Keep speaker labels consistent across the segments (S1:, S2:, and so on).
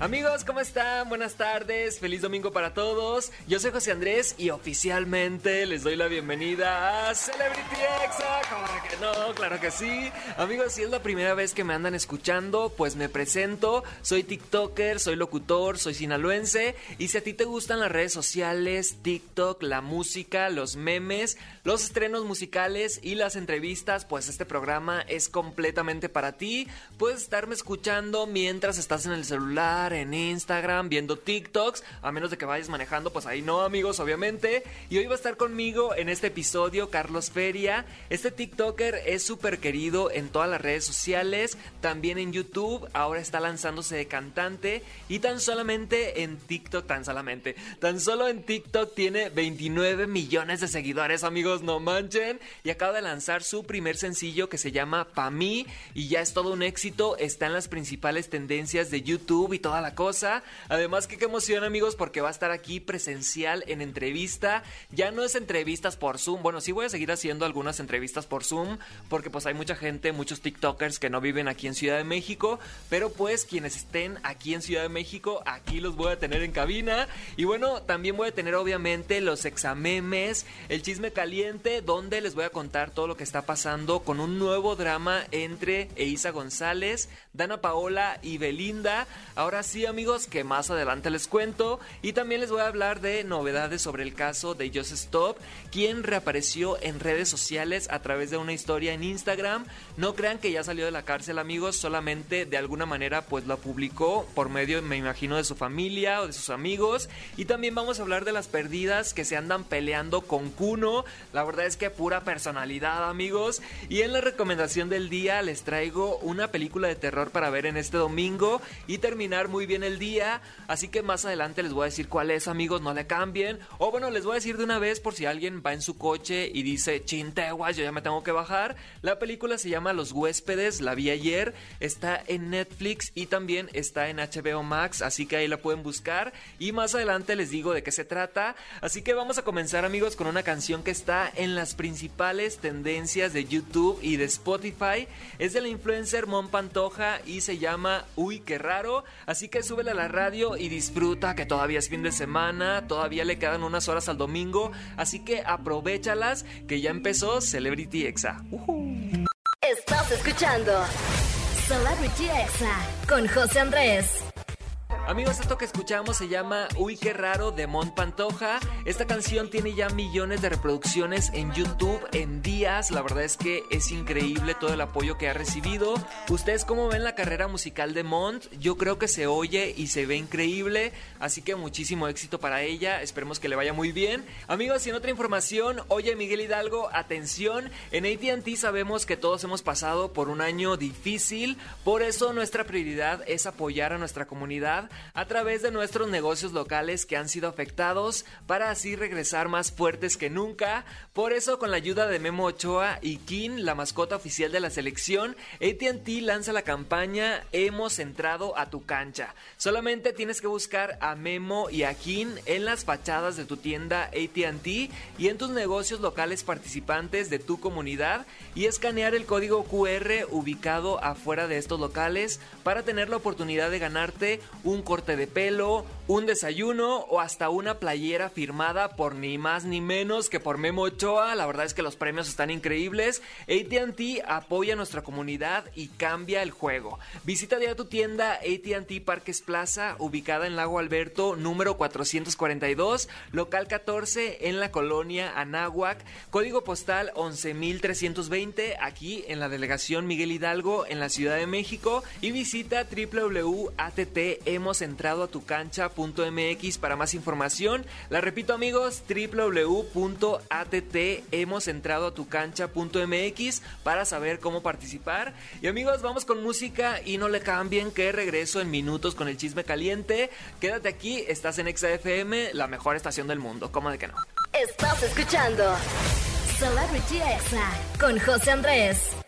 S1: Amigos, ¿cómo están? Buenas tardes, feliz domingo para todos. Yo soy José Andrés y oficialmente les doy la bienvenida a Celebrity Exa. ¿Cómo que no? Claro que sí. Amigos, si es la primera vez que me andan escuchando, pues me presento. Soy TikToker, soy locutor, soy sinaloense. Y si a ti te gustan las redes sociales, TikTok, la música, los memes, los estrenos musicales y las entrevistas, pues este programa es completamente para ti. Puedes estarme escuchando mientras estás en el celular en Instagram, viendo TikToks, a menos de que vayas manejando, pues ahí no, amigos, obviamente. Y hoy va a estar conmigo en este episodio Carlos Feria. Este TikToker es súper querido en todas las redes sociales, también en YouTube, ahora está lanzándose de cantante y tan solamente en TikTok, tan solamente, tan solo en TikTok tiene 29 millones de seguidores, amigos, no manchen. Y acaba de lanzar su primer sencillo que se llama Pa' mí y ya es todo un éxito, está en las principales tendencias de YouTube y la cosa. Además qué emoción amigos porque va a estar aquí presencial en entrevista. Ya no es entrevistas por Zoom. Bueno, sí voy a seguir haciendo algunas entrevistas por Zoom porque pues hay mucha gente, muchos TikTokers que no viven aquí en Ciudad de México. Pero pues quienes estén aquí en Ciudad de México, aquí los voy a tener en cabina. Y bueno, también voy a tener obviamente los examemes, el chisme caliente, donde les voy a contar todo lo que está pasando con un nuevo drama entre Eisa González, Dana Paola y Belinda. Ahora sí sí amigos que más adelante les cuento y también les voy a hablar de novedades sobre el caso de Just Stop, quien reapareció en redes sociales a través de una historia en Instagram. No crean que ya salió de la cárcel amigos, solamente de alguna manera pues lo publicó por medio me imagino de su familia o de sus amigos y también vamos a hablar de las perdidas que se andan peleando con Kuno. La verdad es que pura personalidad amigos y en la recomendación del día les traigo una película de terror para ver en este domingo y terminar muy bien el día. Así que más adelante les voy a decir cuál es, amigos, no le cambien. O bueno, les voy a decir de una vez por si alguien va en su coche y dice, chinteguas, yo ya me tengo que bajar. La película se llama Los huéspedes, la vi ayer. Está en Netflix y también está en HBO Max, así que ahí la pueden buscar. Y más adelante les digo de qué se trata. Así que vamos a comenzar, amigos, con una canción que está en las principales tendencias de YouTube y de Spotify. Es de la influencer Mon Pantoja y se llama Uy, qué raro. Así que que súbele a la radio y disfruta que todavía es fin de semana, todavía le quedan unas horas al domingo, así que aprovechalas que ya empezó Celebrity Exa.
S2: Estás escuchando Celebrity Exa con José Andrés.
S1: Amigos, esto que escuchamos se llama Uy, qué raro de Mont Pantoja. Esta canción tiene ya millones de reproducciones en YouTube en días. La verdad es que es increíble todo el apoyo que ha recibido. ¿Ustedes cómo ven la carrera musical de Mont? Yo creo que se oye y se ve increíble. Así que muchísimo éxito para ella. Esperemos que le vaya muy bien. Amigos, y en otra información, oye Miguel Hidalgo, atención. En ATT sabemos que todos hemos pasado por un año difícil. Por eso nuestra prioridad es apoyar a nuestra comunidad a través de nuestros negocios locales que han sido afectados para así regresar más fuertes que nunca. Por eso, con la ayuda de Memo Ochoa y Kin, la mascota oficial de la selección, ATT lanza la campaña Hemos entrado a tu cancha. Solamente tienes que buscar a Memo y a Kin en las fachadas de tu tienda ATT y en tus negocios locales participantes de tu comunidad y escanear el código QR ubicado afuera de estos locales para tener la oportunidad de ganarte un corte de pelo, un desayuno o hasta una playera firmada por ni más ni menos que por Memo Ochoa. La verdad es que los premios están increíbles. ATT apoya a nuestra comunidad y cambia el juego. Visita ya tu tienda ATT Parques Plaza, ubicada en Lago Alberto, número 442, local 14, en la colonia Anáhuac, código postal 11320, aquí en la delegación Miguel Hidalgo, en la Ciudad de México. Y visita www.att entrado a tu para más información. La repito amigos, entrado a tu cancha.mx para saber cómo participar. Y amigos, vamos con música y no le cambien que regreso en minutos con el chisme caliente. Quédate aquí, estás en XFM, la mejor estación del mundo. ¿Cómo de que no?
S2: Estás escuchando Celebrity Exa con José Andrés.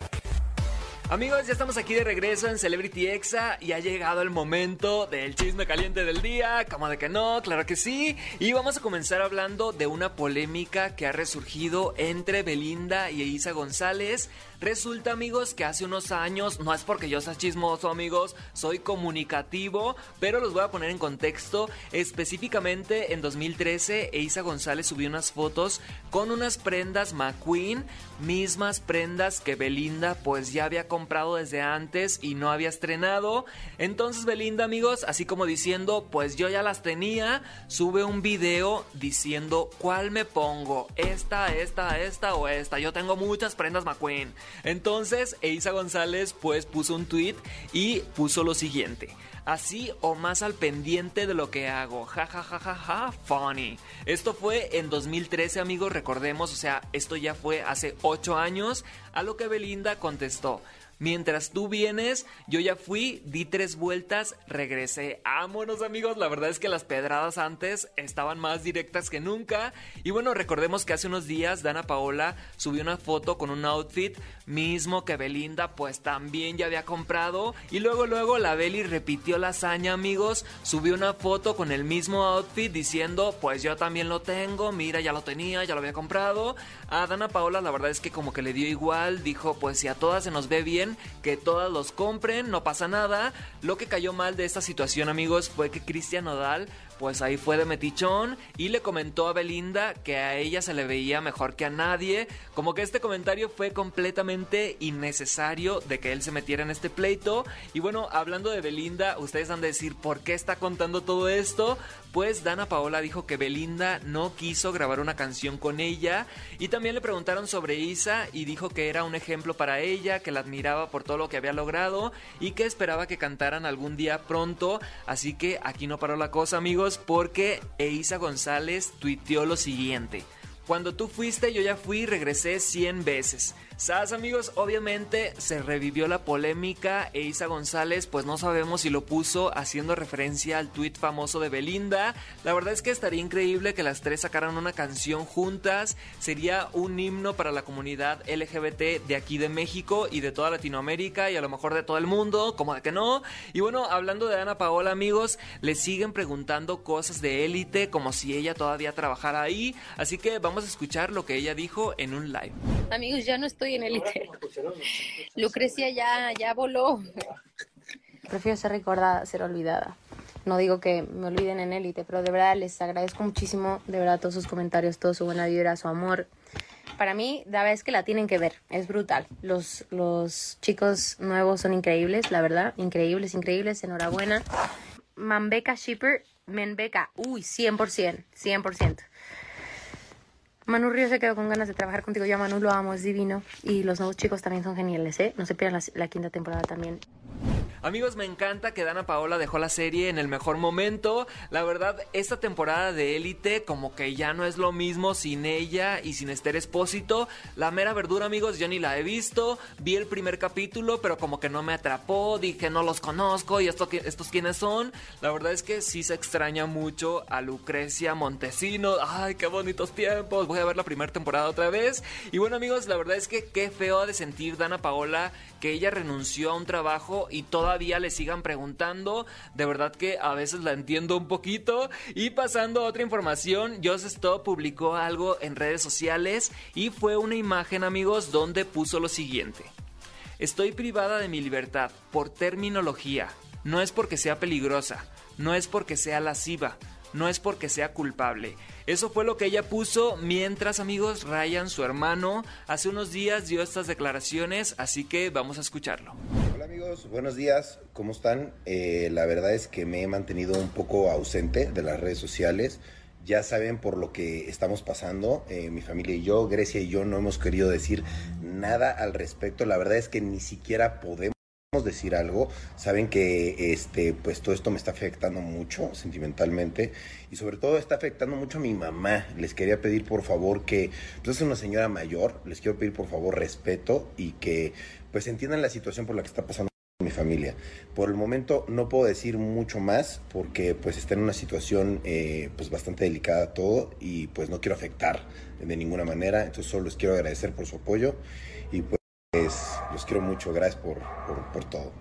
S1: Amigos, ya estamos aquí de regreso en Celebrity Exa y ha llegado el momento del chisme caliente del día. Como de que no, claro que sí. Y vamos a comenzar hablando de una polémica que ha resurgido entre Belinda y Isa González. Resulta, amigos, que hace unos años, no es porque yo sea chismoso, amigos, soy comunicativo, pero los voy a poner en contexto. Específicamente en 2013, Isa González subió unas fotos con unas prendas McQueen, mismas prendas que Belinda pues ya había comprado desde antes y no había estrenado. Entonces Belinda, amigos, así como diciendo, pues yo ya las tenía, sube un video diciendo cuál me pongo, esta, esta, esta o esta. Yo tengo muchas prendas McQueen. Entonces, Eisa González pues puso un tweet y puso lo siguiente así o más al pendiente de lo que hago. Ja, ja, ja, ja, ja, funny. Esto fue en 2013, amigos, recordemos, o sea, esto ya fue hace 8 años, a lo que Belinda contestó. Mientras tú vienes, yo ya fui, di tres vueltas, regresé. Vámonos amigos, la verdad es que las pedradas antes estaban más directas que nunca. Y bueno, recordemos que hace unos días Dana Paola subió una foto con un outfit mismo que Belinda pues también ya había comprado. Y luego luego la Beli repitió la hazaña amigos, subió una foto con el mismo outfit diciendo pues yo también lo tengo, mira ya lo tenía, ya lo había comprado. A Dana Paola la verdad es que como que le dio igual, dijo pues si a todas se nos ve bien que todas los compren, no pasa nada. Lo que cayó mal de esta situación, amigos, fue que Cristian Nodal pues ahí fue de metichón y le comentó a Belinda que a ella se le veía mejor que a nadie, como que este comentario fue completamente innecesario de que él se metiera en este pleito. Y bueno, hablando de Belinda, ustedes han de decir por qué está contando todo esto. Pues Dana Paola dijo que Belinda no quiso grabar una canción con ella y también le preguntaron sobre Isa y dijo que era un ejemplo para ella, que la admiraba por todo lo que había logrado y que esperaba que cantaran algún día pronto. Así que aquí no paró la cosa, amigos porque Eisa González tuiteó lo siguiente. Cuando tú fuiste, yo ya fui y regresé 100 veces. ¿Sabes amigos? Obviamente se revivió la polémica e Isa González pues no sabemos si lo puso haciendo referencia al tweet famoso de Belinda. La verdad es que estaría increíble que las tres sacaran una canción juntas. Sería un himno para la comunidad LGBT de aquí de México y de toda Latinoamérica y a lo mejor de todo el mundo, como de que no. Y bueno, hablando de Ana Paola amigos, le siguen preguntando cosas de élite como si ella todavía trabajara ahí. Así que vamos a escuchar lo que ella dijo en un live.
S3: Amigos, ya no estoy en élite. Lucrecia ya, ya voló. Prefiero ser recordada, ser olvidada. No digo que me olviden en élite, pero de verdad les agradezco muchísimo, de verdad, todos sus comentarios, toda su buena vibra, su amor. Para mí, la verdad es que la tienen que ver, es brutal. Los, los chicos nuevos son increíbles, la verdad, increíbles, increíbles, enhorabuena. Manbeca Shipper, Menbeca, uy, 100%, 100%. Manu Río se quedó con ganas de trabajar contigo. Yo Manu lo amo, es divino. Y los nuevos chicos también son geniales, ¿eh? No se pierdan la quinta temporada también.
S1: Amigos, me encanta que Dana Paola dejó la serie en el mejor momento. La verdad, esta temporada de Élite como que ya no es lo mismo sin ella y sin Esther Espósito. La mera verdura, amigos, yo ni la he visto. Vi el primer capítulo, pero como que no me atrapó. Dije, no los conozco y esto, estos quiénes son. La verdad es que sí se extraña mucho a Lucrecia Montesino. Ay, qué bonitos tiempos. Voy a ver la primera temporada otra vez. Y bueno, amigos, la verdad es que qué feo ha de sentir Dana Paola que ella renunció a un trabajo y todavía le sigan preguntando. De verdad que a veces la entiendo un poquito. Y pasando a otra información, Just Stop publicó algo en redes sociales y fue una imagen, amigos, donde puso lo siguiente. Estoy privada de mi libertad por terminología. No es porque sea peligrosa, no es porque sea lasciva, no es porque sea culpable. Eso fue lo que ella puso mientras, amigos, Ryan, su hermano, hace unos días dio estas declaraciones, así que vamos a escucharlo.
S4: Hola amigos, buenos días, ¿cómo están? Eh, la verdad es que me he mantenido un poco ausente de las redes sociales. Ya saben por lo que estamos pasando, eh, mi familia y yo, Grecia y yo no hemos querido decir nada al respecto. La verdad es que ni siquiera podemos decir algo. Saben que este, pues todo esto me está afectando mucho sentimentalmente y sobre todo está afectando mucho a mi mamá. Les quería pedir por favor que, pues es una señora mayor, les quiero pedir por favor respeto y que pues entiendan la situación por la que está pasando mi familia. Por el momento no puedo decir mucho más porque pues está en una situación eh, pues bastante delicada todo y pues no quiero afectar de ninguna manera. Entonces solo les quiero agradecer por su apoyo y pues los quiero mucho, gracias por, por, todo.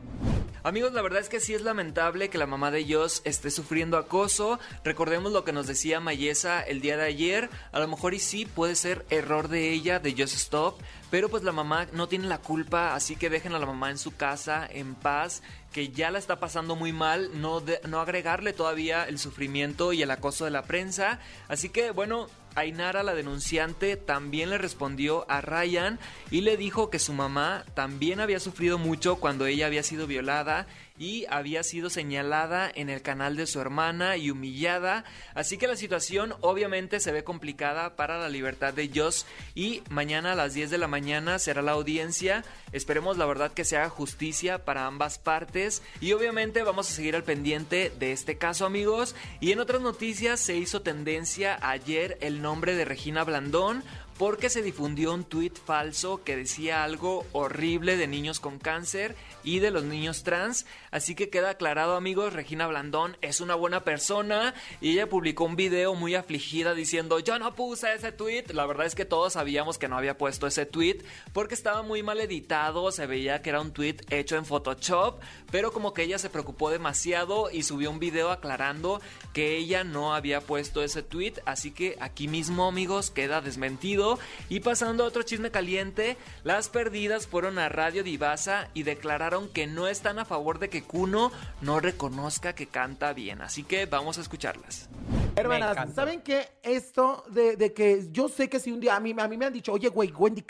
S1: Amigos, la verdad es que sí es lamentable que la mamá de Joss esté sufriendo acoso. Recordemos lo que nos decía Mayesa el día de ayer. A lo mejor y sí puede ser error de ella, de Just Stop. Pero pues la mamá no tiene la culpa, así que dejen a la mamá en su casa, en paz, que ya la está pasando muy mal, no, no agregarle todavía el sufrimiento y el acoso de la prensa. Así que bueno, Ainara, la denunciante, también le respondió a Ryan y le dijo que su mamá también había sufrido mucho cuando ella había sido violada y había sido señalada en el canal de su hermana y humillada, así que la situación obviamente se ve complicada para la libertad de Joss y mañana a las 10 de la mañana será la audiencia, esperemos la verdad que se haga justicia para ambas partes. Y obviamente vamos a seguir al pendiente de este caso amigos. Y en otras noticias se hizo tendencia ayer el nombre de Regina Blandón porque se difundió un tuit falso que decía algo horrible de niños con cáncer y de los niños trans. Así que queda aclarado amigos, Regina Blandón es una buena persona y ella publicó un video muy afligida diciendo yo no puse ese tweet. La verdad es que todos sabíamos que no había puesto ese tweet porque estaba muy mal editado, se veía que era un tweet hecho en Photoshop, pero como que ella se preocupó demasiado y subió un video aclarando que ella no había puesto ese tweet. Así que aquí mismo amigos queda desmentido y pasando a otro chisme caliente, las perdidas fueron a Radio Divasa y declararon que no están a favor de que Kuno no reconozca que canta bien. Así que vamos a escucharlas.
S5: Hermanas, ¿saben qué? Esto de, que yo sé que si un día a mí, a mí me han dicho, oye, güey, Wendy,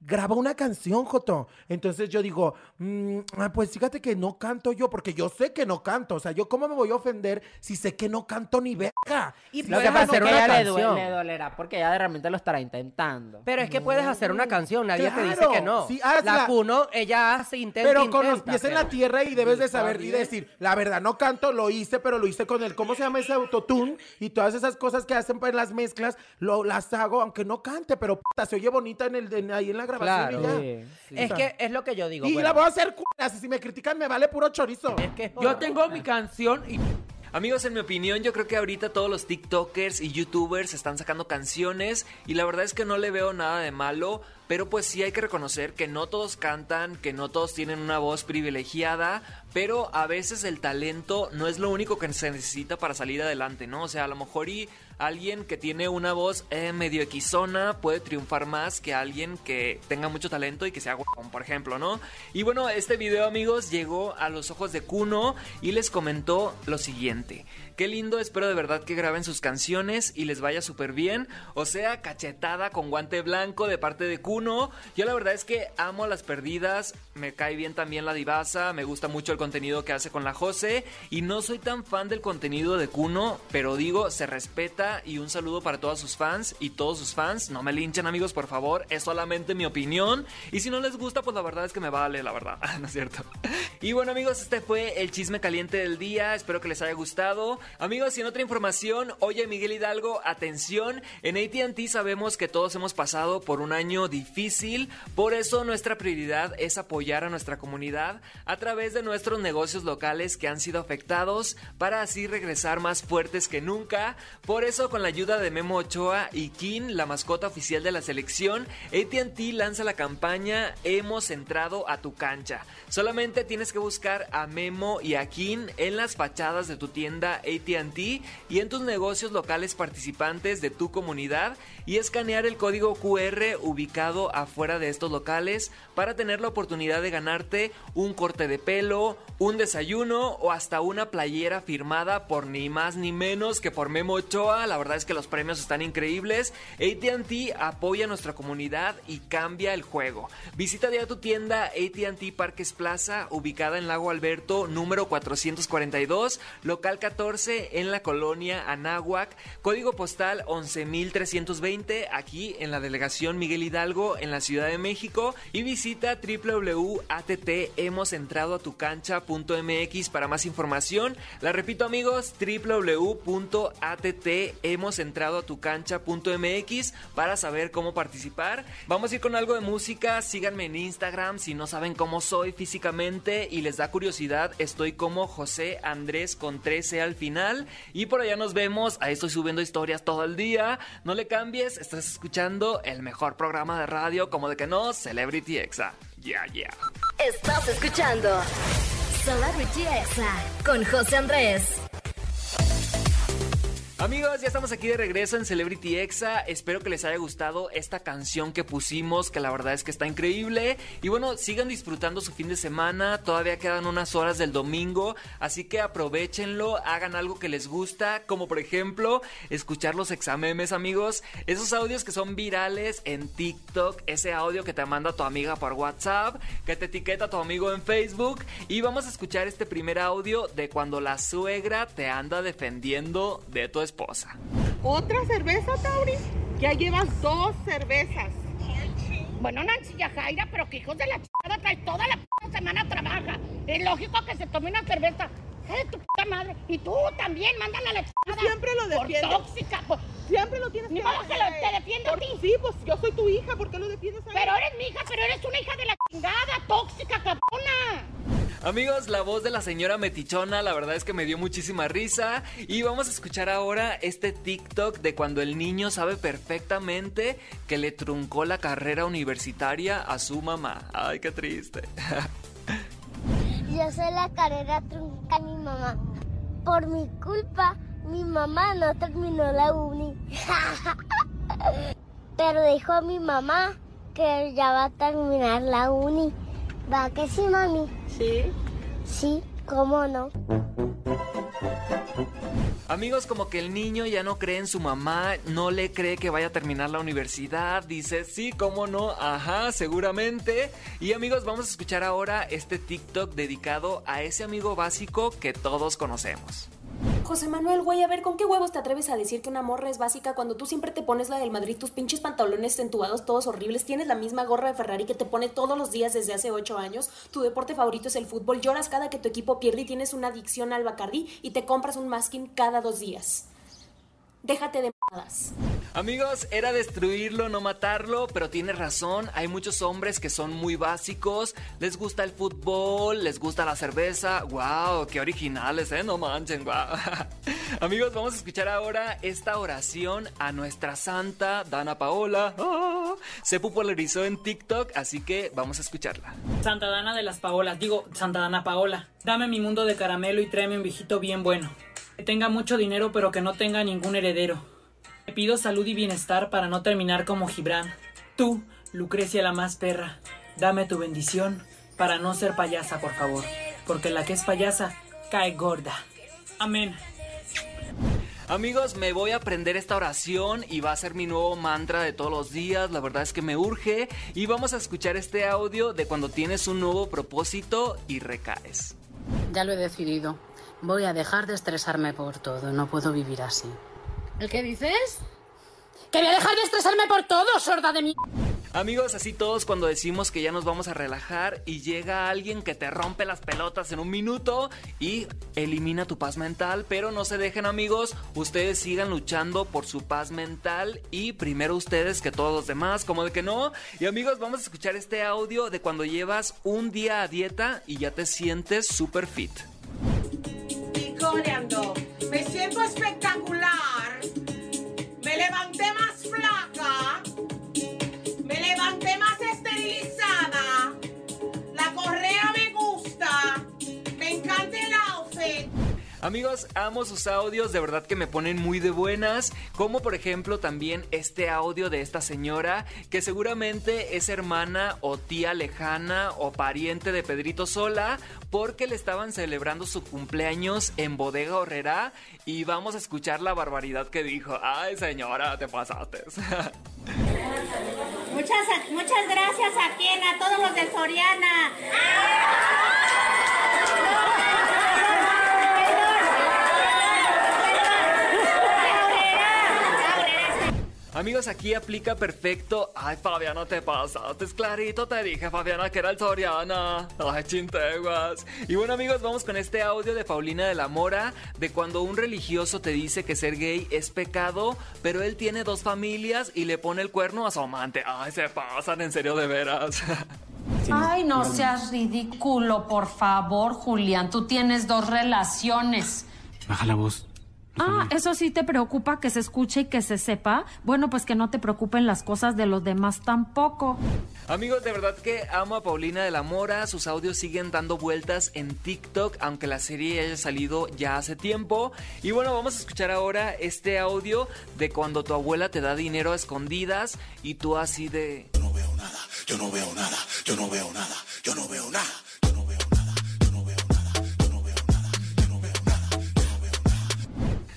S5: graba una canción, Joto. Entonces yo digo, mm, ah, pues fíjate que no canto yo, porque yo sé que no canto. O sea, yo cómo me voy a ofender si sé que no canto ni verga.
S6: Y lo que pasa es que ella le, le dolerá, porque ella de repente lo estará intentando. Pero es que puedes hacer una canción, nadie te dice que no. Sí, ah, la Cuno, ella hace, intenta,
S5: Pero con los pies en la tierra y debes de saber y decir, la verdad, no canto, lo hice, pero lo hice con el, ¿cómo se llama ese autotune? Y todas esas cosas que hacen para las mezclas, lo, las hago, aunque no cante, pero puta, se oye bonita en el, ahí en la grabación
S6: claro, Es que es lo que yo digo.
S5: Y la voy a hacer curas, y si me critican me vale puro chorizo.
S6: Es que yo tengo mi canción y
S1: Amigos, en mi opinión, yo creo que ahorita todos los TikTokers y YouTubers están sacando canciones y la verdad es que no le veo nada de malo. Pero pues sí hay que reconocer que no todos cantan, que no todos tienen una voz privilegiada, pero a veces el talento no es lo único que se necesita para salir adelante, ¿no? O sea, a lo mejor y alguien que tiene una voz eh, medio equisona puede triunfar más que alguien que tenga mucho talento y que sea guapón, por ejemplo, ¿no? Y bueno, este video, amigos, llegó a los ojos de Kuno y les comentó lo siguiente. Qué lindo, espero de verdad que graben sus canciones y les vaya súper bien. O sea, cachetada con guante blanco de parte de Kuno. Yo la verdad es que amo las perdidas, me cae bien también la divasa, me gusta mucho el contenido que hace con la Jose. Y no soy tan fan del contenido de Kuno, pero digo, se respeta y un saludo para todos sus fans y todos sus fans. No me linchen amigos, por favor, es solamente mi opinión. Y si no les gusta, pues la verdad es que me vale, la verdad. no es cierto. Y bueno amigos, este fue el chisme caliente del día, espero que les haya gustado. Amigos, y en otra información, oye Miguel Hidalgo, atención, en ATT sabemos que todos hemos pasado por un año difícil, por eso nuestra prioridad es apoyar a nuestra comunidad a través de nuestros negocios locales que han sido afectados para así regresar más fuertes que nunca. Por eso, con la ayuda de Memo Ochoa y Kin, la mascota oficial de la selección, ATT lanza la campaña Hemos entrado a tu cancha. Solamente tienes que buscar a Memo y a Kin en las fachadas de tu tienda ATT y en tus negocios locales participantes de tu comunidad y escanear el código QR ubicado afuera de estos locales para tener la oportunidad de ganarte un corte de pelo, un desayuno o hasta una playera firmada por ni más ni menos que por Memo Ochoa. La verdad es que los premios están increíbles. ATT apoya a nuestra comunidad y cambia el juego. Visita ya tu tienda ATT Parques Plaza, ubicada en Lago Alberto, número 442, local 14 en la colonia Anáhuac, código postal 11320, aquí en la delegación Miguel Hidalgo, en la Ciudad de México. Y visita www.attentradoatucancha.mx para más información. La repito amigos, www.attentradoatucancha.mx para saber cómo participar. Vamos a ir con algo de música, síganme en Instagram si no saben cómo soy físicamente y les da curiosidad, estoy como José Andrés con 13 al final y por allá nos vemos, ahí estoy subiendo historias todo el día, no le cambies, estás escuchando el mejor programa de radio como de que no, Celebrity Exa. Yeah, yeah.
S2: Estás escuchando Celebrity Exa con José Andrés.
S1: Amigos, ya estamos aquí de regreso en Celebrity Exa. Espero que les haya gustado esta canción que pusimos, que la verdad es que está increíble. Y bueno, sigan disfrutando su fin de semana. Todavía quedan unas horas del domingo, así que aprovechenlo, hagan algo que les gusta, como por ejemplo escuchar los examemes, amigos. Esos audios que son virales en TikTok, ese audio que te manda tu amiga por WhatsApp, que te etiqueta tu amigo en Facebook. Y vamos a escuchar este primer audio de cuando la suegra te anda defendiendo de tu esposa esposa.
S7: ¿Otra cerveza, Tauri? Ya llevas dos cervezas.
S8: Bueno, Nancy Yajaira, pero que hijos de la chingada trae toda la semana trabaja. Es lógico que se tome una cerveza. ¿Eh, tu puta madre? Y tú también, mándala a la chingada.
S7: Siempre lo defiendo.
S8: Por tóxica. Pues.
S7: Siempre lo tienes
S8: Ni
S7: que
S8: modo que lo, te defiendo a ti.
S7: Sí, pues yo soy tu hija, ¿por qué lo defiendes a
S8: Pero eres mi hija, pero eres una hija de la chingada, tóxica, cabrona.
S1: Amigos, la voz de la señora Metichona, la verdad es que me dio muchísima risa. Y vamos a escuchar ahora este TikTok de cuando el niño sabe perfectamente que le truncó la carrera universitaria a su mamá. Ay, qué triste.
S9: Yo sé la carrera trunca a mi mamá. Por mi culpa, mi mamá no terminó la uni. Pero dijo a mi mamá que ya va a terminar la uni. ¿Va que sí, mami?
S7: Sí.
S9: Sí, ¿cómo no?
S1: Amigos, como que el niño ya no cree en su mamá, no le cree que vaya a terminar la universidad, dice, sí, cómo no, ajá, seguramente. Y amigos, vamos a escuchar ahora este TikTok dedicado a ese amigo básico que todos conocemos.
S10: José Manuel, güey, a ver, ¿con qué huevos te atreves a decir que una morra es básica cuando tú siempre te pones la del Madrid, tus pinches pantalones entubados todos horribles, tienes la misma gorra de Ferrari que te pone todos los días desde hace ocho años, tu deporte favorito es el fútbol, lloras cada que tu equipo pierde y tienes una adicción al Bacardi y te compras un masking cada dos días? Déjate de mamadas.
S1: Amigos, era destruirlo, no matarlo, pero tiene razón, hay muchos hombres que son muy básicos, les gusta el fútbol, les gusta la cerveza, wow, qué originales, eh, no manchen, wow. Amigos, vamos a escuchar ahora esta oración a nuestra santa Dana Paola. Oh, se popularizó en TikTok, así que vamos a escucharla.
S11: Santa Dana de las Paolas, digo, Santa Dana Paola, dame mi mundo de caramelo y tráeme un viejito bien bueno. Que tenga mucho dinero pero que no tenga ningún heredero. Te pido salud y bienestar para no terminar como Gibran. Tú, Lucrecia la más perra, dame tu bendición para no ser payasa, por favor. Porque la que es payasa cae gorda. Amén.
S1: Amigos, me voy a aprender esta oración y va a ser mi nuevo mantra de todos los días. La verdad es que me urge. Y vamos a escuchar este audio de cuando tienes un nuevo propósito y recaes.
S12: Ya lo he decidido. Voy a dejar de estresarme por todo. No puedo vivir así.
S13: ¿El qué dices?
S8: ¡Que voy a dejar de estresarme por todo, sorda de mí!
S1: Amigos, así todos cuando decimos que ya nos vamos a relajar y llega alguien que te rompe las pelotas en un minuto y elimina tu paz mental, pero no se dejen amigos, ustedes sigan luchando por su paz mental y primero ustedes que todos los demás, como de que no. Y amigos, vamos a escuchar este audio de cuando llevas un día a dieta y ya te sientes super fit.
S14: Me siento espectacular. Me levanté más flaca. Me levanté más esterilizada. La correa me gusta. Me encanta el outfit.
S1: Amigos, amo sus audios, de verdad que me ponen muy de buenas, como por ejemplo también este audio de esta señora que seguramente es hermana o tía lejana o pariente de Pedrito Sola porque le estaban celebrando su cumpleaños en Bodega Horrera y vamos a escuchar la barbaridad que dijo. Ay señora, te pasaste.
S15: Muchas, muchas gracias a quien, a todos los de Soriana.
S1: Amigos, aquí aplica perfecto. Ay, Fabiana, te pasaste. clarito, te dije, Fabiana, que era el Soriana. Ay, chinteguas. Y bueno, amigos, vamos con este audio de Paulina de la Mora. De cuando un religioso te dice que ser gay es pecado, pero él tiene dos familias y le pone el cuerno a su amante. Ay, se pasan, en serio, de veras.
S16: Ay, no seas ridículo, por favor, Julián. Tú tienes dos relaciones.
S17: Baja la voz.
S13: Ah, eso sí te preocupa que se escuche y que se sepa. Bueno, pues que no te preocupen las cosas de los demás tampoco.
S1: Amigos, de verdad que amo a Paulina de la Mora. Sus audios siguen dando vueltas en TikTok, aunque la serie haya salido ya hace tiempo. Y bueno, vamos a escuchar ahora este audio de cuando tu abuela te da dinero a escondidas y tú así de...
S17: Yo no veo nada, yo no veo nada, yo no veo nada, yo no veo nada.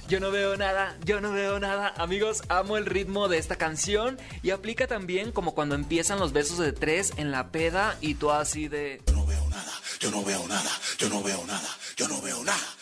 S1: Yo no veo nada, yo no veo nada. Amigos, amo el ritmo de esta canción y aplica también como cuando empiezan los besos de tres en la peda y tú así de...
S17: Yo no veo nada, yo no veo nada, yo no veo nada, yo no veo nada.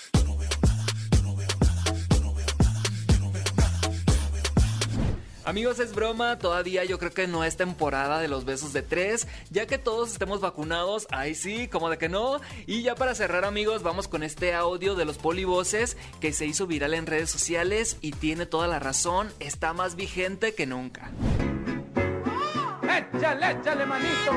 S1: Amigos, es broma, todavía yo creo que no es temporada de los besos de tres, ya que todos estemos vacunados, ahí sí, como de que no. Y ya para cerrar amigos, vamos con este audio de los polivoces que se hizo viral en redes sociales y tiene toda la razón, está más vigente que nunca.
S18: Échale, échale manito.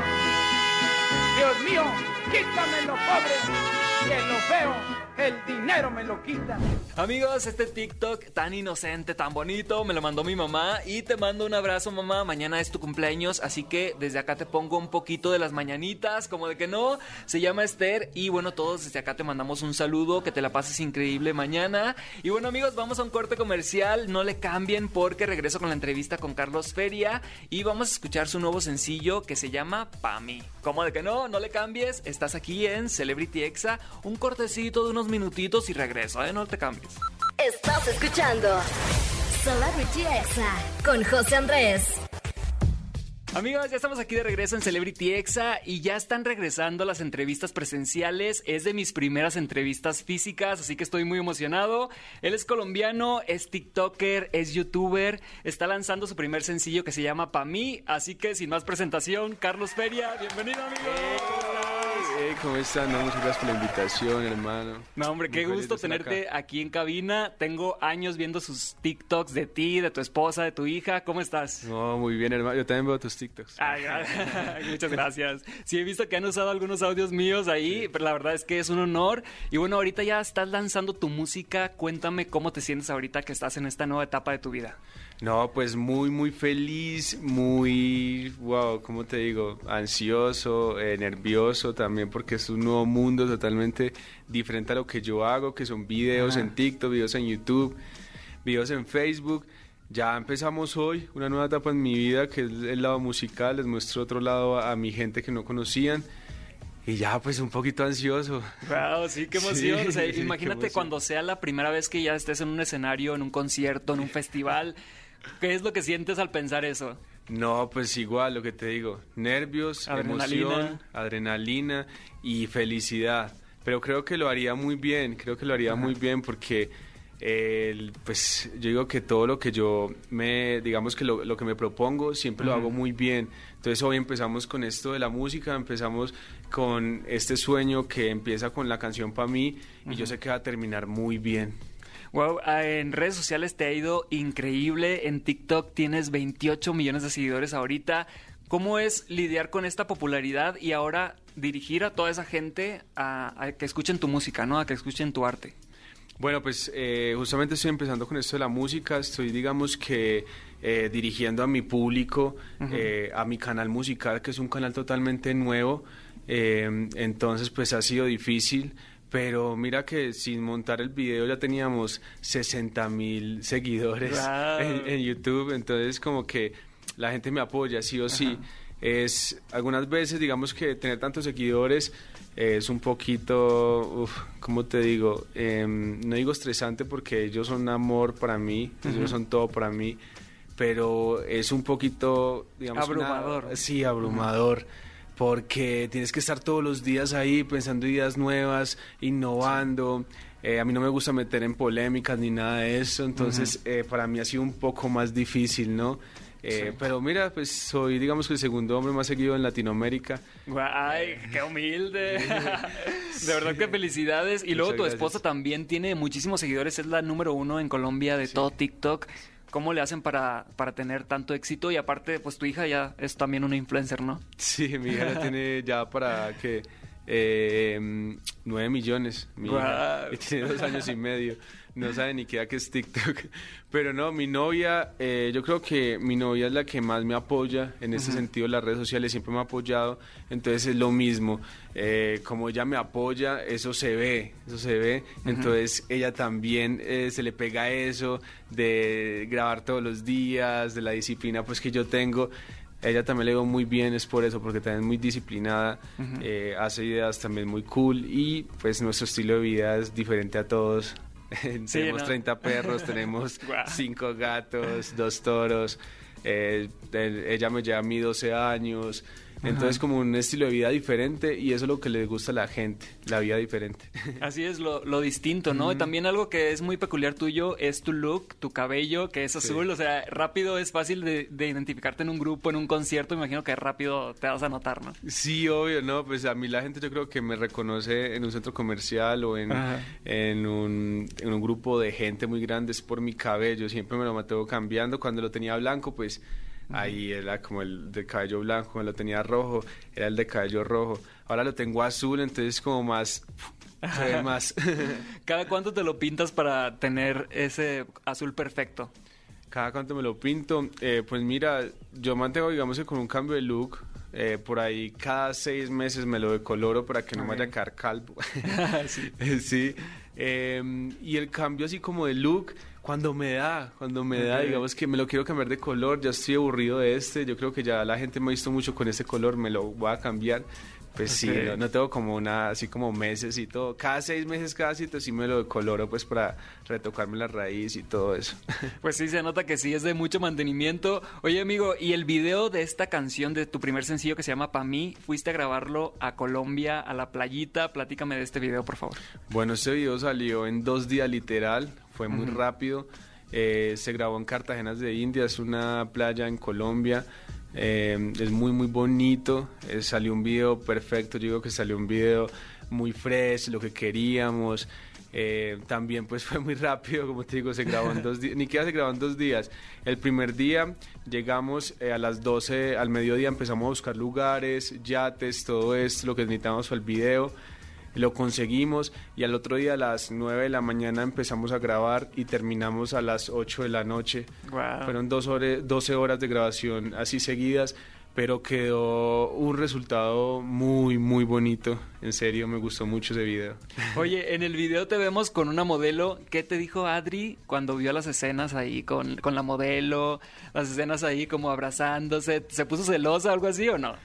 S18: Dios mío, quítame lo pobre, que lo feo el dinero me lo quita.
S1: Amigos, este TikTok tan inocente, tan bonito, me lo mandó mi mamá y te mando un abrazo, mamá. Mañana es tu cumpleaños, así que desde acá te pongo un poquito de las mañanitas, como de que no. Se llama Esther y bueno, todos desde acá te mandamos un saludo, que te la pases increíble mañana. Y bueno, amigos, vamos a un corte comercial, no le cambien porque regreso con la entrevista con Carlos Feria y vamos a escuchar su nuevo sencillo que se llama Pami. Como de que no, no le cambies, estás aquí en Celebrity Exa, un cortecito de unos minutitos y regreso, ¿eh? No te cambies.
S2: Estás escuchando Celebrity Exa con José Andrés.
S1: Amigos, ya estamos aquí de regreso en Celebrity Exa y ya están regresando las entrevistas presenciales. Es de mis primeras entrevistas físicas, así que estoy muy emocionado. Él es colombiano, es TikToker, es YouTuber, está lanzando su primer sencillo que se llama Pa' mí. Así que sin más presentación, Carlos Feria, bienvenido, amigo.
S19: ¿Cómo están? muchas gracias por la invitación, hermano.
S1: No, hombre, qué gusto tenerte aquí en cabina. Tengo años viendo sus TikToks de ti, de tu esposa, de tu hija. ¿Cómo estás?
S19: No, muy bien, hermano. Yo también veo tus TikToks.
S1: Ay, muchas gracias. Sí, he visto que han usado algunos audios míos ahí, pero la verdad es que es un honor. Y bueno, ahorita ya estás lanzando tu música. Cuéntame cómo te sientes ahorita que estás en esta nueva etapa de tu vida.
S19: No, pues muy, muy feliz, muy, wow, ¿cómo te digo? Ansioso, eh, nervioso también porque es un nuevo mundo totalmente diferente a lo que yo hago, que son videos en TikTok, videos en YouTube, videos en Facebook. Ya empezamos hoy una nueva etapa en mi vida que es el lado musical, les muestro otro lado a, mi gente que no conocían. Y ya, pues un poquito ansioso.
S1: Wow, sí, qué emoción. imagínate cuando sea la primera vez que ya estés en un escenario, en un concierto, en un festival. ¿Qué es lo que sientes al pensar eso?
S19: No, pues igual lo que te digo, nervios, emoción, adrenalina y felicidad. Pero creo que lo haría muy bien, creo que lo haría muy bien porque pues yo digo que todo lo que yo me, digamos que lo, que me propongo siempre lo hago muy bien. Entonces hoy empezamos con esto de la música, empezamos con este sueño que empieza con la canción para mí y yo sé que va a terminar muy bien.
S1: Wow, ah, en redes sociales te ha ido increíble. En TikTok tienes 28 millones de seguidores ahorita. ¿Cómo es lidiar con esta popularidad y ahora dirigir a toda esa gente a, que escuchen tu música, ¿no? A que escuchen tu arte.
S19: Bueno, pues eh, justamente estoy empezando con esto de la música. Estoy, digamos que, eh, dirigiendo a mi público, eh, a mi canal musical, que es un canal totalmente nuevo. entonces, pues ha sido difícil pero mira que sin montar el video ya teníamos 60 mil seguidores en, YouTube, entonces como que la gente me apoya sí o sí. Es algunas veces, digamos que tener tantos seguidores es un poquito, uf, ¿cómo te digo? Em, no digo estresante porque ellos son amor para mí, ellos son todo para mí, pero es un poquito, digamos,
S1: abrumador.
S19: sí, abrumador porque tienes que estar todos los días ahí pensando ideas nuevas, innovando. Eh, a mí no me gusta meter en polémicas ni nada de eso, entonces eh, para mí ha sido un poco más difícil, ¿no? Eh, pero mira, pues soy, digamos que el segundo hombre más seguido en Latinoamérica.
S1: ¡Ay, qué humilde! de verdad que felicidades. Y luego tu esposa también tiene muchísimos seguidores, es la número uno en Colombia de todo TikTok. ¿Cómo le hacen para, para tener tanto éxito? Y aparte, pues tu hija ya es también una influencer, ¿no?
S19: Sí, mi hija tiene ya para que eh, nueve millones. Mi hija, y tiene dos años y medio. No sabe ni qué que es TikTok. Pero no, mi novia, eh, yo creo que mi novia es la que más me apoya en ese sentido, las redes sociales siempre me ha apoyado, entonces es lo mismo. Eh, como ella me apoya, eso se ve, eso se ve. Entonces ella también eh, se le pega eso de grabar todos los días, de la disciplina pues que yo tengo ella también le digo muy bien, es por eso, porque también es muy disciplinada, hace ideas también muy cool y pues nuestro estilo de vida es diferente a todos. tenemos 30 perros, tenemos 5 gatos, dos toros. Eh, ella me lleva a mí 12 años. Entonces, como un estilo de vida diferente y eso es lo que le gusta a la gente, la vida diferente.
S1: Así es, lo, distinto, ¿no? Y también algo que es muy peculiar tuyo es tu look, tu cabello, que es azul. O sea, rápido es fácil de, identificarte en un grupo, en un concierto. imagino que rápido te vas a notar, ¿no?
S19: Sí, obvio, ¿no? Pues a mí la gente yo creo que me reconoce en un centro comercial o en, en, un, en un grupo de gente muy grande es por mi cabello. Siempre me lo mantengo cambiando. Cuando lo tenía blanco, pues Ahí era como el de cabello blanco, lo tenía rojo, era el de cabello rojo. Ahora lo tengo azul, entonces como más... más.
S1: ¿Cada cuánto te lo pintas para tener ese azul perfecto?
S19: Cada cuánto me lo pinto. Eh, pues mira, yo mantengo, digamos que con un cambio de look, eh, por ahí cada seis meses me lo decoloro para que no me vaya a quedar calvo. sí. sí. Em, y el cambio así como de look, cuando me da, cuando me da, digamos que me lo quiero cambiar de color, ya estoy aburrido de este, yo creo que ya la gente me ha visto mucho con este color, me lo voy a cambiar. Pues sí, no, tengo como una, así como meses y todo. Cada seis meses, cada sitio sí me lo decoloro pues para retocarme la raíz y todo eso.
S1: Pues sí, se nota que sí, es de mucho mantenimiento. Oye amigo, ¿y el video de esta canción, de tu primer sencillo que se llama Pa' mí, fuiste a grabarlo a Colombia, a la playita? Platícame de este video, por favor.
S19: Bueno, este video salió en dos días literal, fue muy rápido. Eh, se grabó en Cartagena de India, es una playa en Colombia. Eh, es muy, muy bonito. Eh, salió un video perfecto. Yo digo que salió un video muy fresh, lo que queríamos. Eh, también pues fue muy rápido, como te digo, se grabó en dos días, ni siquiera se grabó en dos días. El primer día llegamos a las 12, al mediodía empezamos a buscar lugares, yates, todo esto, lo que necesitamos para el video lo conseguimos y al otro día a las 9 de la mañana empezamos a grabar y terminamos a las 8 de la noche. Fueron dos horas, 12 horas de grabación así seguidas, pero quedó un resultado muy, muy bonito. En serio, me gustó mucho ese video.
S1: Oye, en el video te vemos con una modelo. ¿Qué te dijo Adri cuando vio las escenas ahí con, con la modelo? Las escenas ahí como abrazándose. ¿Se puso celosa o algo así o no?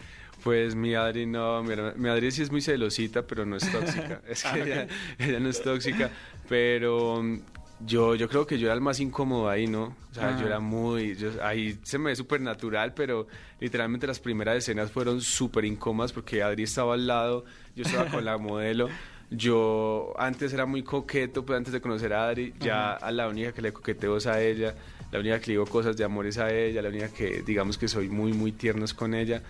S19: Pues mi Adri no, mi, Adri sí es muy celosita, pero no es tóxica. es que ah, ella, no es tóxica, pero mm, yo, yo creo que yo era el más incómodo ahí, ¿no? O sea, yo era muy, ahí se me ve súper natural, pero literalmente las primeras escenas fueron súper incómodas porque Adri estaba al lado, yo estaba con la modelo. Yo antes era muy coqueto, pues antes de conocer a Adri, ya a la única que le coqueteo es a ella, la única que le digo cosas de amores a ella, la única que digamos que soy muy, muy tiernos con ella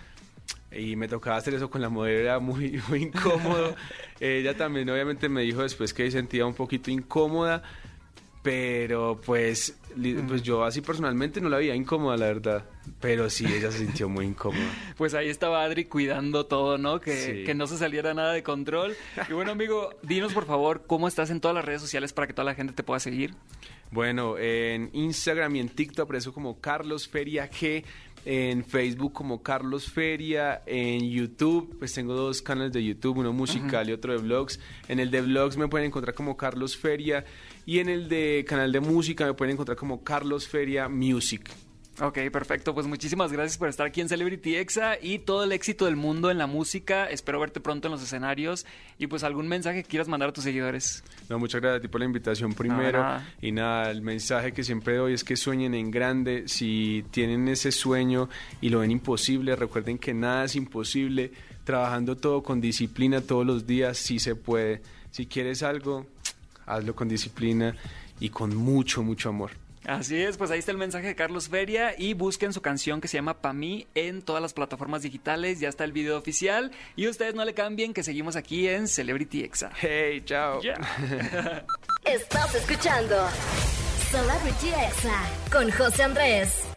S19: y me tocaba hacer eso con la modelo, era muy, muy incómodo. Ella también obviamente me dijo después que sentía un poquito incómoda, pero pues, pues yo así personalmente no la veía incómoda, la verdad. Pero sí, ella se sintió muy incómoda.
S1: Pues ahí estaba Adri cuidando todo, ¿no? Que, que no se saliera nada de control. Y bueno, amigo, dinos por favor cómo estás en todas las redes sociales para que toda la gente te pueda seguir.
S19: Bueno, en Instagram y en TikTok aparezo como Carlos Feria G en Facebook como Carlos Feria, en YouTube, pues tengo dos canales de YouTube, uno musical y otro de vlogs. En el de vlogs me pueden encontrar como Carlos Feria y en el de canal de música me pueden encontrar como Carlos Feria Music.
S1: Ok, perfecto. Pues muchísimas gracias por estar aquí en Celebrity Exa y todo el éxito del mundo en la música. Espero verte pronto en los escenarios y pues algún mensaje que quieras mandar a tus seguidores.
S19: No, muchas gracias a ti por la invitación primero. y nada, el mensaje que siempre doy es que sueñen en grande. Si tienen ese sueño y lo ven imposible, recuerden que nada es imposible. Trabajando todo con disciplina todos los días, sí se puede. Si quieres algo, hazlo con disciplina y con mucho, mucho amor.
S1: Así es, pues ahí está el mensaje de Carlos Feria y busquen su canción que se llama Pa' mí en todas las plataformas digitales, ya está el video oficial y ustedes no le cambien que seguimos aquí en Celebrity Exa.
S19: Hey, chao.
S2: Estás escuchando Celebrity Exa con José Andrés.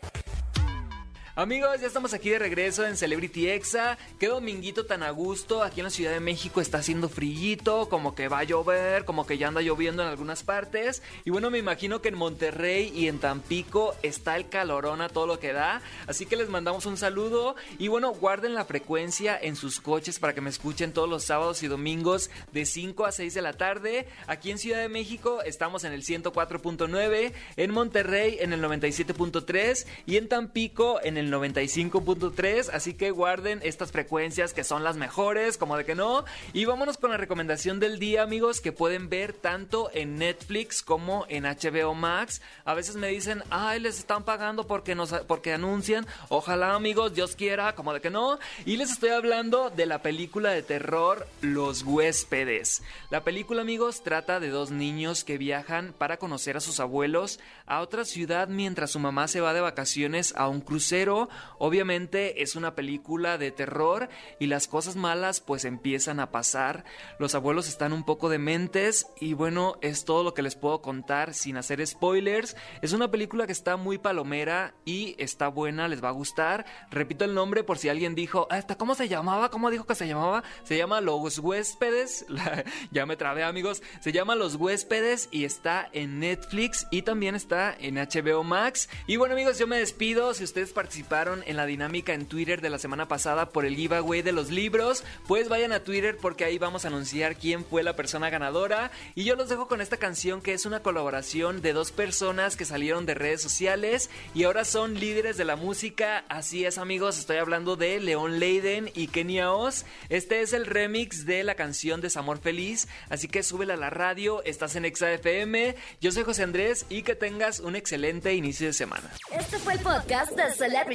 S1: Amigos, ya estamos aquí de regreso en Celebrity Exa. Qué dominguito tan a gusto. Aquí en la Ciudad de México está haciendo frillito, como que va a llover, como que ya anda lloviendo en algunas partes. Y bueno, me imagino que en Monterrey y en Tampico está el calorón a todo lo que da. Así que les mandamos un saludo. Y bueno, guarden la frecuencia en sus coches para que me escuchen todos los sábados y domingos de 5 a 6 de la tarde. Aquí en Ciudad de México estamos en el 104.9, en Monterrey en el 97.3 y en Tampico en el 95.3, así que guarden estas frecuencias que son las mejores, como de que no. Y vámonos con la recomendación del día, amigos, que pueden ver tanto en Netflix como en HBO Max. A veces me dicen, ay, les están pagando porque, nos, porque anuncian. Ojalá, amigos, Dios quiera, como de que no. Y les estoy hablando de la película de terror Los huéspedes. La película, amigos, trata de dos niños que viajan para conocer a sus abuelos a otra ciudad mientras su mamá se va de vacaciones a un crucero obviamente es una película de terror y las cosas malas pues empiezan a pasar. Los abuelos están un poco dementes y bueno, es todo lo que les puedo contar sin hacer spoilers. Es una película que está muy palomera y está buena, les va a gustar. Repito el nombre por si alguien dijo, ah, ¿cómo se llamaba? ¿Cómo dijo que se llamaba? Se llama Los Huéspedes. ya me trabé amigos. Se llama Los Huéspedes y está en Netflix y también está en HBO Max. Y bueno amigos, yo me despido. Si ustedes participan en la dinámica en Twitter de la semana pasada por el giveaway de los libros, pues vayan a Twitter porque ahí vamos a anunciar quién fue la persona ganadora. Y yo los dejo con esta canción que es una colaboración de dos personas que salieron de redes sociales y ahora son líderes de la música. Así es amigos, estoy hablando de León Leiden y Kenia Oz. Este es el remix de la canción Desamor Feliz, así que súbela a la radio, estás en Exa FM. Yo soy José Andrés y que tengas un excelente inicio de semana.
S2: Este fue el podcast de Celebrity